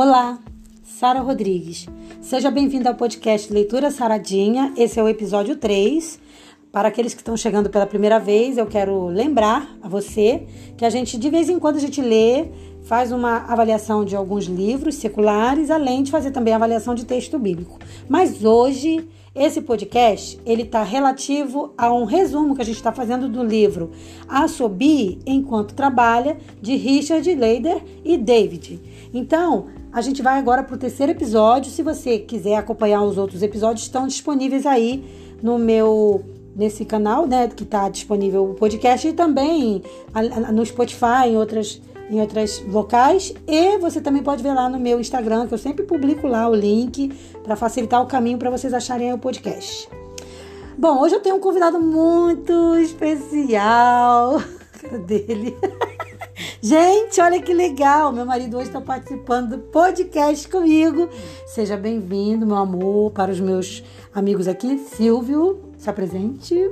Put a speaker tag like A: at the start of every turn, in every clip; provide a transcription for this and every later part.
A: Olá, Sara Rodrigues. Seja bem-vinda ao podcast Leitura Saradinha. Esse é o episódio 3. Para aqueles que estão chegando pela primeira vez, eu quero lembrar a você que a gente, de vez em quando, a gente lê, faz uma avaliação de alguns livros seculares, além de fazer também avaliação de texto bíblico. Mas hoje, esse podcast, ele está relativo a um resumo que a gente está fazendo do livro A Sobi Enquanto Trabalha, de Richard Leider e David. Então, a gente vai agora para o terceiro episódio. Se você quiser acompanhar os outros episódios, estão disponíveis aí no meu nesse canal, né, que está disponível o podcast e também no Spotify, em outras em outros locais. E você também pode ver lá no meu Instagram, que eu sempre publico lá o link para facilitar o caminho para vocês acharem o podcast. Bom, hoje eu tenho um convidado muito especial. dele. Gente, olha que legal! Meu marido hoje está participando do podcast comigo. Seja bem-vindo, meu amor, para os meus amigos aqui. Silvio, se apresente.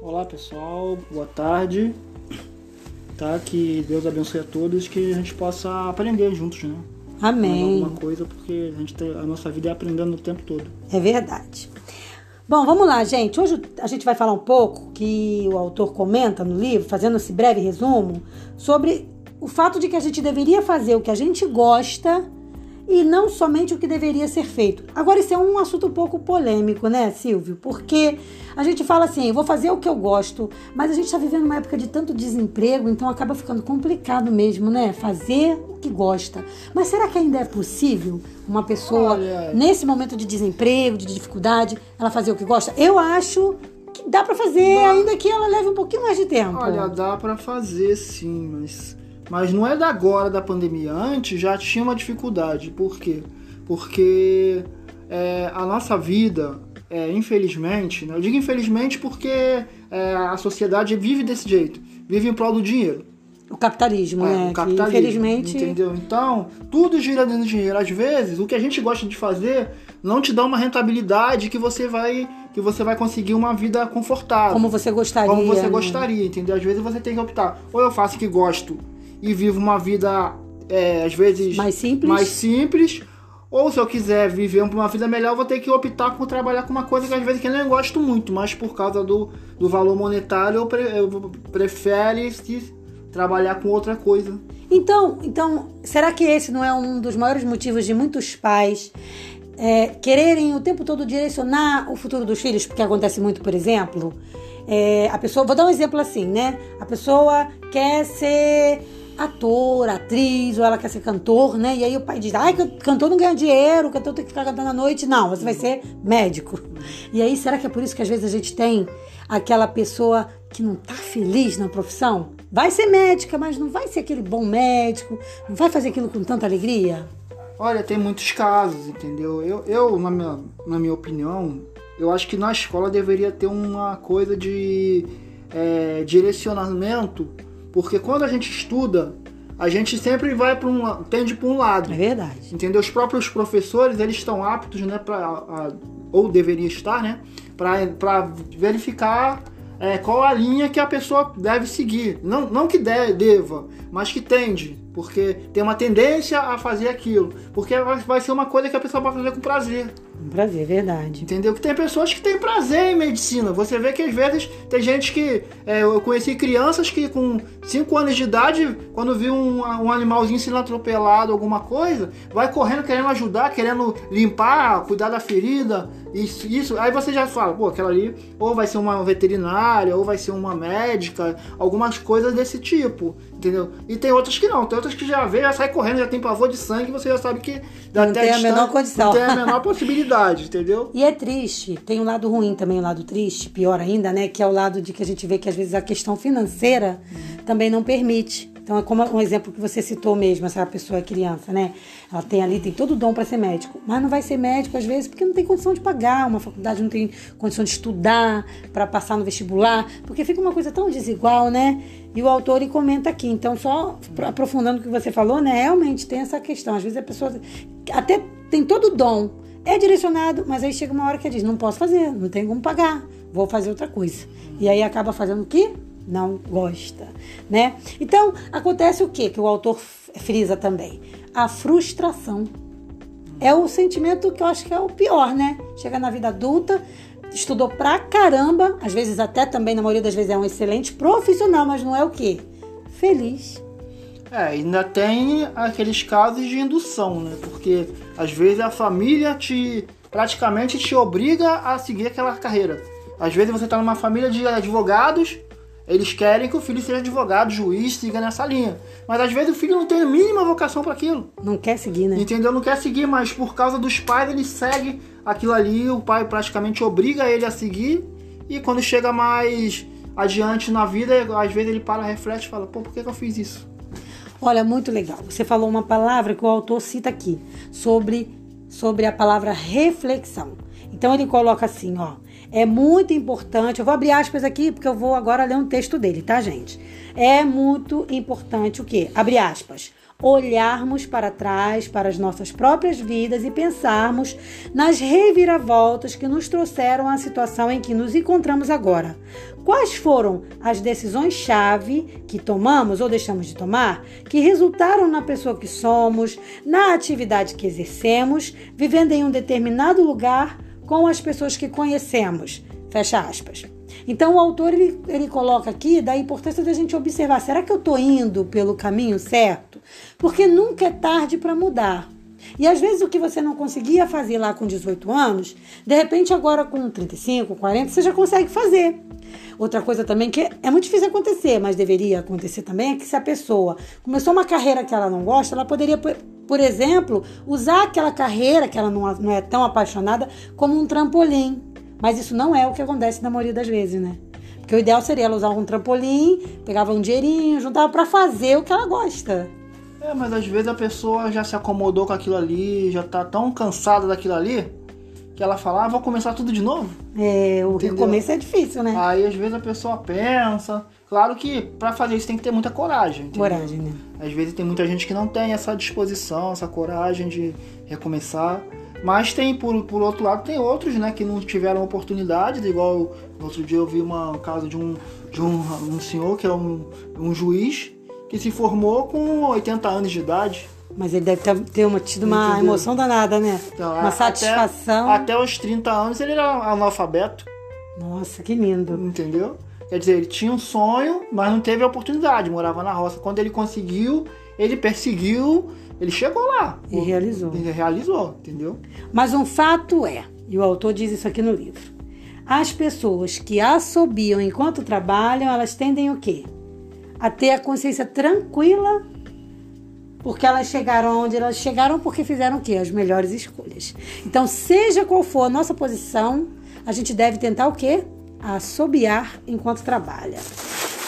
B: Olá, pessoal. Boa tarde. Tá? Que Deus abençoe a todos, que a gente possa aprender juntos, né?
A: Amém.
B: alguma coisa, porque a, gente tem, a nossa vida é aprendendo o tempo todo.
A: É verdade. Bom, vamos lá, gente. Hoje a gente vai falar um pouco que o autor comenta no livro, fazendo esse breve resumo, sobre o fato de que a gente deveria fazer o que a gente gosta e não somente o que deveria ser feito. Agora, isso é um assunto um pouco polêmico, né, Silvio? Porque a gente fala assim, eu vou fazer o que eu gosto, mas a gente está vivendo uma época de tanto desemprego, então acaba ficando complicado mesmo, né? Fazer o que gosta. Mas será que ainda é possível uma pessoa, Olha... nesse momento de desemprego, de dificuldade, ela fazer o que gosta? Eu acho que dá para fazer, dá. ainda que ela leve um pouquinho mais de tempo.
B: Olha, dá para fazer sim, mas mas não é da agora da pandemia. Antes já tinha uma dificuldade. Por quê? Porque é, a nossa vida, é, infelizmente, né? eu digo infelizmente porque é, a sociedade vive desse jeito, vive em prol do dinheiro.
A: O capitalismo, é,
B: né? O capitalismo, que, infelizmente. Entendeu? Então, tudo gira dentro do dinheiro. Às vezes, o que a gente gosta de fazer não te dá uma rentabilidade que você vai que você vai conseguir uma vida confortável.
A: Como você gostaria.
B: Como você né? gostaria, entendeu? Às vezes você tem que optar. Ou eu faço o que gosto e vivo uma vida, é, às vezes,
A: mais simples.
B: mais simples. Ou se eu quiser viver uma vida melhor, eu vou ter que optar por trabalhar com uma coisa que às vezes que eu não gosto muito, mas por causa do, do valor monetário eu, pre, eu prefere trabalhar com outra coisa.
A: Então, então, será que esse não é um dos maiores motivos de muitos pais é, quererem o tempo todo direcionar o futuro dos filhos? Porque acontece muito, por exemplo, é, a pessoa, vou dar um exemplo assim, né? A pessoa quer ser ator, atriz, ou ela quer ser cantor, né? E aí o pai diz: ai, cantor não ganha dinheiro, cantor tem que ficar cantando à noite. Não, você vai ser médico. E aí, será que é por isso que às vezes a gente tem aquela pessoa que não tá feliz na profissão? Vai ser médica, mas não vai ser aquele bom médico, não vai fazer aquilo com tanta alegria?
B: Olha, tem muitos casos, entendeu? Eu, eu na, minha, na minha opinião, eu acho que na escola deveria ter uma coisa de é, direcionamento porque quando a gente estuda, a gente sempre vai para um tende para um lado.
A: É verdade.
B: Entendeu? Os próprios professores, eles estão aptos, né, para ou deveriam estar, né, para verificar é, qual a linha que a pessoa deve seguir. Não, não que de, deva, mas que tende. Porque tem uma tendência a fazer aquilo. Porque vai ser uma coisa que a pessoa vai fazer com prazer.
A: Um prazer, verdade.
B: Entendeu? Que tem pessoas que têm prazer em medicina. Você vê que às vezes tem gente que. É, eu conheci crianças que com 5 anos de idade, quando viu um, um animalzinho sendo atropelado, alguma coisa, vai correndo querendo ajudar, querendo limpar, cuidar da ferida. Isso, isso. Aí você já fala, pô, aquela ali ou vai ser uma veterinária, ou vai ser uma médica, algumas coisas desse tipo. Entendeu? E tem outras que não, tem outras que já vê, já sai correndo, já tem pavor de sangue, você já sabe que
A: não tem a menor condição.
B: Não tem a menor possibilidade, entendeu?
A: E é triste, tem um lado ruim também, um lado triste, pior ainda, né? Que é o lado de que a gente vê que às vezes a questão financeira também não permite. Então é como um exemplo que você citou mesmo, essa pessoa é criança, né? Ela tem ali, tem todo o dom para ser médico, mas não vai ser médico às vezes porque não tem condição de pagar uma faculdade, não tem condição de estudar para passar no vestibular, porque fica uma coisa tão desigual, né? E o autor ele comenta aqui, então só aprofundando o que você falou, né? Realmente tem essa questão, às vezes a pessoa até tem todo o dom, é direcionado, mas aí chega uma hora que diz, não posso fazer, não tenho como pagar, vou fazer outra coisa. E aí acaba fazendo o quê? Não gosta, né? Então, acontece o quê? Que o autor frisa também. A frustração. É o sentimento que eu acho que é o pior, né? Chega na vida adulta, estudou pra caramba, às vezes até também, na maioria das vezes, é um excelente profissional, mas não é o quê? Feliz.
B: É, ainda tem aqueles casos de indução, né? Porque às vezes a família te praticamente te obriga a seguir aquela carreira. Às vezes você está numa família de advogados, eles querem que o filho seja advogado, juiz, siga nessa linha. Mas às vezes o filho não tem a mínima vocação para aquilo.
A: Não quer seguir, né?
B: Entendeu? Não quer seguir, mas por causa dos pais ele segue aquilo ali, o pai praticamente obriga ele a seguir. E quando chega mais adiante na vida, às vezes ele para, reflete e fala: pô, por que, que eu fiz isso?
A: Olha, muito legal. Você falou uma palavra que o autor cita aqui, sobre, sobre a palavra reflexão. Então ele coloca assim, ó. É muito importante, eu vou abrir aspas aqui porque eu vou agora ler um texto dele, tá, gente? É muito importante o quê? Abre aspas olharmos para trás, para as nossas próprias vidas e pensarmos nas reviravoltas que nos trouxeram à situação em que nos encontramos agora. Quais foram as decisões-chave que tomamos ou deixamos de tomar que resultaram na pessoa que somos, na atividade que exercemos, vivendo em um determinado lugar com as pessoas que conhecemos? Fecha aspas. Então o autor ele, ele coloca aqui da importância da gente observar: será que eu estou indo pelo caminho certo? Porque nunca é tarde para mudar. E às vezes o que você não conseguia fazer lá com 18 anos, de repente agora com 35, 40, você já consegue fazer. Outra coisa também que é muito difícil acontecer, mas deveria acontecer também, é que se a pessoa começou uma carreira que ela não gosta, ela poderia, por exemplo, usar aquela carreira que ela não, não é tão apaixonada como um trampolim. Mas isso não é o que acontece na maioria das vezes, né? Porque o ideal seria ela usar um trampolim, pegava um dinheirinho, juntava para fazer o que ela gosta.
B: É, mas às vezes a pessoa já se acomodou com aquilo ali, já tá tão cansada daquilo ali, que ela fala, ah, vou começar tudo de novo.
A: É, o Entendeu? recomeço é difícil, né?
B: Aí às vezes a pessoa pensa. Claro que para fazer isso tem que ter muita coragem. Entendeu?
A: Coragem, né?
B: Às vezes tem muita gente que não tem essa disposição, essa coragem de recomeçar. Mas tem, por, por outro lado, tem outros, né, que não tiveram oportunidade, igual no outro dia eu vi uma, um caso de um, de um, um senhor que é um, um juiz que se formou com 80 anos de idade.
A: Mas ele deve ter, uma, tido uma Entendeu? emoção danada, né? Então, uma até, satisfação.
B: Até os 30 anos ele era analfabeto.
A: Nossa, que lindo.
B: Entendeu? Quer dizer, ele tinha um sonho, mas não teve a oportunidade, morava na roça. Quando ele conseguiu, ele perseguiu ele chegou lá.
A: E realizou.
B: Ele realizou, entendeu?
A: Mas um fato é, e o autor diz isso aqui no livro, as pessoas que assobiam enquanto trabalham, elas tendem o quê? A ter a consciência tranquila porque elas chegaram onde elas chegaram porque fizeram o quê? As melhores escolhas. Então, seja qual for a nossa posição, a gente deve tentar o quê? Assobiar enquanto trabalha.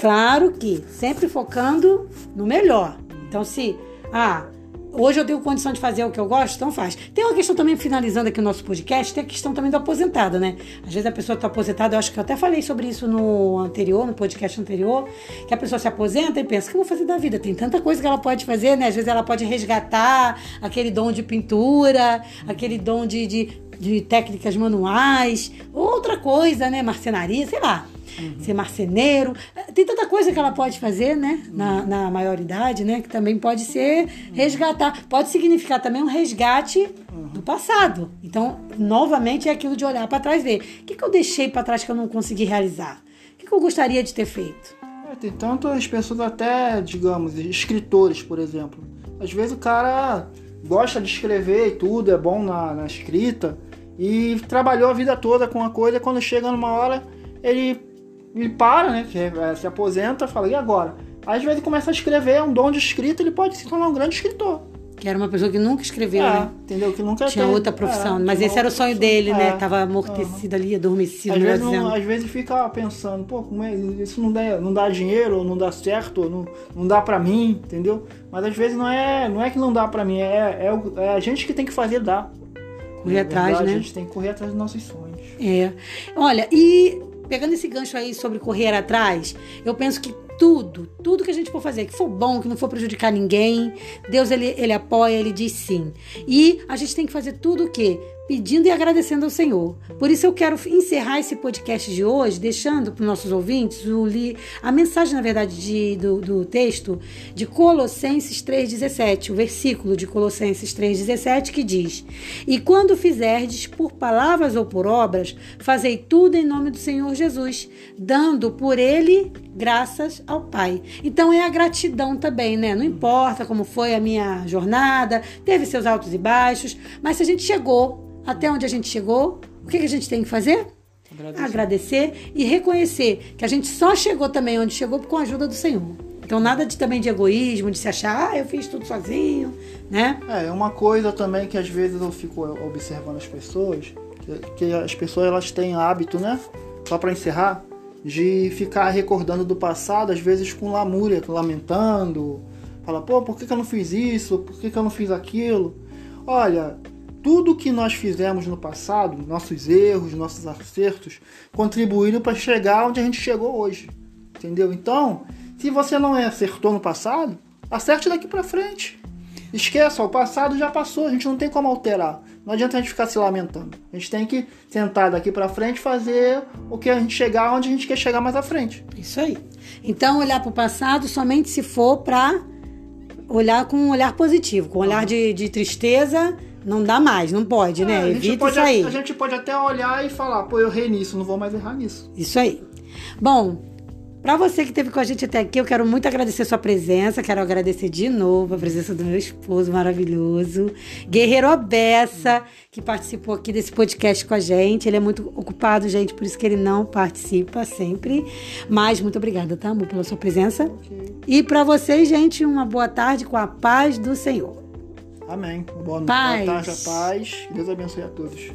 A: Claro que sempre focando no melhor. Então, se ah, Hoje eu tenho condição de fazer o que eu gosto, então faz. Tem uma questão também, finalizando aqui o nosso podcast, tem a questão também do aposentado, né? Às vezes a pessoa está aposentada, eu acho que eu até falei sobre isso no anterior, no podcast anterior, que a pessoa se aposenta e pensa, o que eu vou fazer da vida? Tem tanta coisa que ela pode fazer, né? Às vezes ela pode resgatar aquele dom de pintura, aquele dom de, de, de técnicas manuais, outra coisa, né? Marcenaria, sei lá uhum. ser marceneiro. Tem tanta coisa que ela pode fazer, né? Na, na maioridade, né? Que também pode ser resgatar. Pode significar também um resgate uhum. do passado. Então, novamente, é aquilo de olhar para trás e ver. O que, que eu deixei para trás que eu não consegui realizar? O que, que eu gostaria de ter feito?
B: É, tem tantas pessoas até, digamos, escritores, por exemplo. Às vezes o cara gosta de escrever e tudo, é bom na, na escrita, e trabalhou a vida toda com a coisa, quando chega numa hora, ele ele para, né? É, se aposenta, fala, e agora? Aí, às vezes ele começa a escrever, é um dom de escrita, ele pode se tornar um grande escritor.
A: Que era uma pessoa que nunca escreveu,
B: é,
A: né?
B: Entendeu? Que nunca
A: Tinha outra profissão. É, mas esse era o sonho dele, né? Tava amortecido ali, adormecido.
B: Às vezes, não, às vezes fica pensando, pô, como é, isso não dá, não dá dinheiro, ou não dá certo, ou não, não dá pra mim, entendeu? Mas às vezes não é, não é que não dá pra mim, é, é, é a gente que tem que fazer dar.
A: Correr atrás, né?
B: A gente tem que correr atrás dos nossos sonhos.
A: É. Olha, e pegando esse gancho aí sobre correr atrás, eu penso que tudo, tudo que a gente for fazer, que for bom, que não for prejudicar ninguém, Deus ele, ele apoia, ele diz sim. E a gente tem que fazer tudo o quê? pedindo e agradecendo ao Senhor. Por isso eu quero encerrar esse podcast de hoje, deixando para os nossos ouvintes o li, a mensagem, na verdade, de, do, do texto de Colossenses 3,17, o versículo de Colossenses 3,17, que diz: E quando fizerdes por palavras ou por obras, fazei tudo em nome do Senhor Jesus, dando por ele graças ao Pai. Então é a gratidão também, né? Não importa como foi a minha jornada, teve seus altos e baixos, mas se a gente chegou até onde a gente chegou, o que, que a gente tem que fazer? Agradecer. Agradecer e reconhecer que a gente só chegou também onde chegou com a ajuda do Senhor. Então nada de também de egoísmo, de se achar, ah, eu fiz tudo sozinho, né?
B: É, uma coisa também que às vezes eu fico observando as pessoas, que, que as pessoas elas têm hábito, né? Só para encerrar, de ficar recordando do passado, às vezes com lamúria, lamentando, fala, pô, por que, eu não fiz isso? Por que, que eu não fiz aquilo? Olha, tudo que nós fizemos no passado, nossos erros, nossos acertos, contribuíram para chegar onde a gente chegou hoje. Entendeu? Então, se você não acertou no passado, acerte daqui para frente. Esqueça, o passado já passou, a gente não tem como alterar. Não adianta a gente ficar se lamentando. A gente tem que sentar daqui para frente fazer o que a gente chegar onde a gente quer chegar mais à frente.
A: Isso aí. Então, olhar para o passado somente se for para olhar com um olhar positivo, com um olhar de, de tristeza não dá mais, não pode, né? É, Evita
B: pode,
A: isso aí.
B: A gente pode até olhar e falar, pô, eu errei nisso, não vou mais errar nisso.
A: Isso aí. Bom, para você que esteve com a gente até aqui, eu quero muito agradecer sua presença. Quero agradecer de novo a presença do meu esposo maravilhoso, Guerreiro Abessa, que participou aqui desse podcast com a gente. Ele é muito ocupado, gente, por isso que ele não participa sempre. Mas muito obrigada, tá, amor, pela sua presença. Okay. E para vocês, gente, uma boa tarde com a paz do Senhor.
B: Amém. Boa, paz. boa tarde, a paz. Deus abençoe a todos.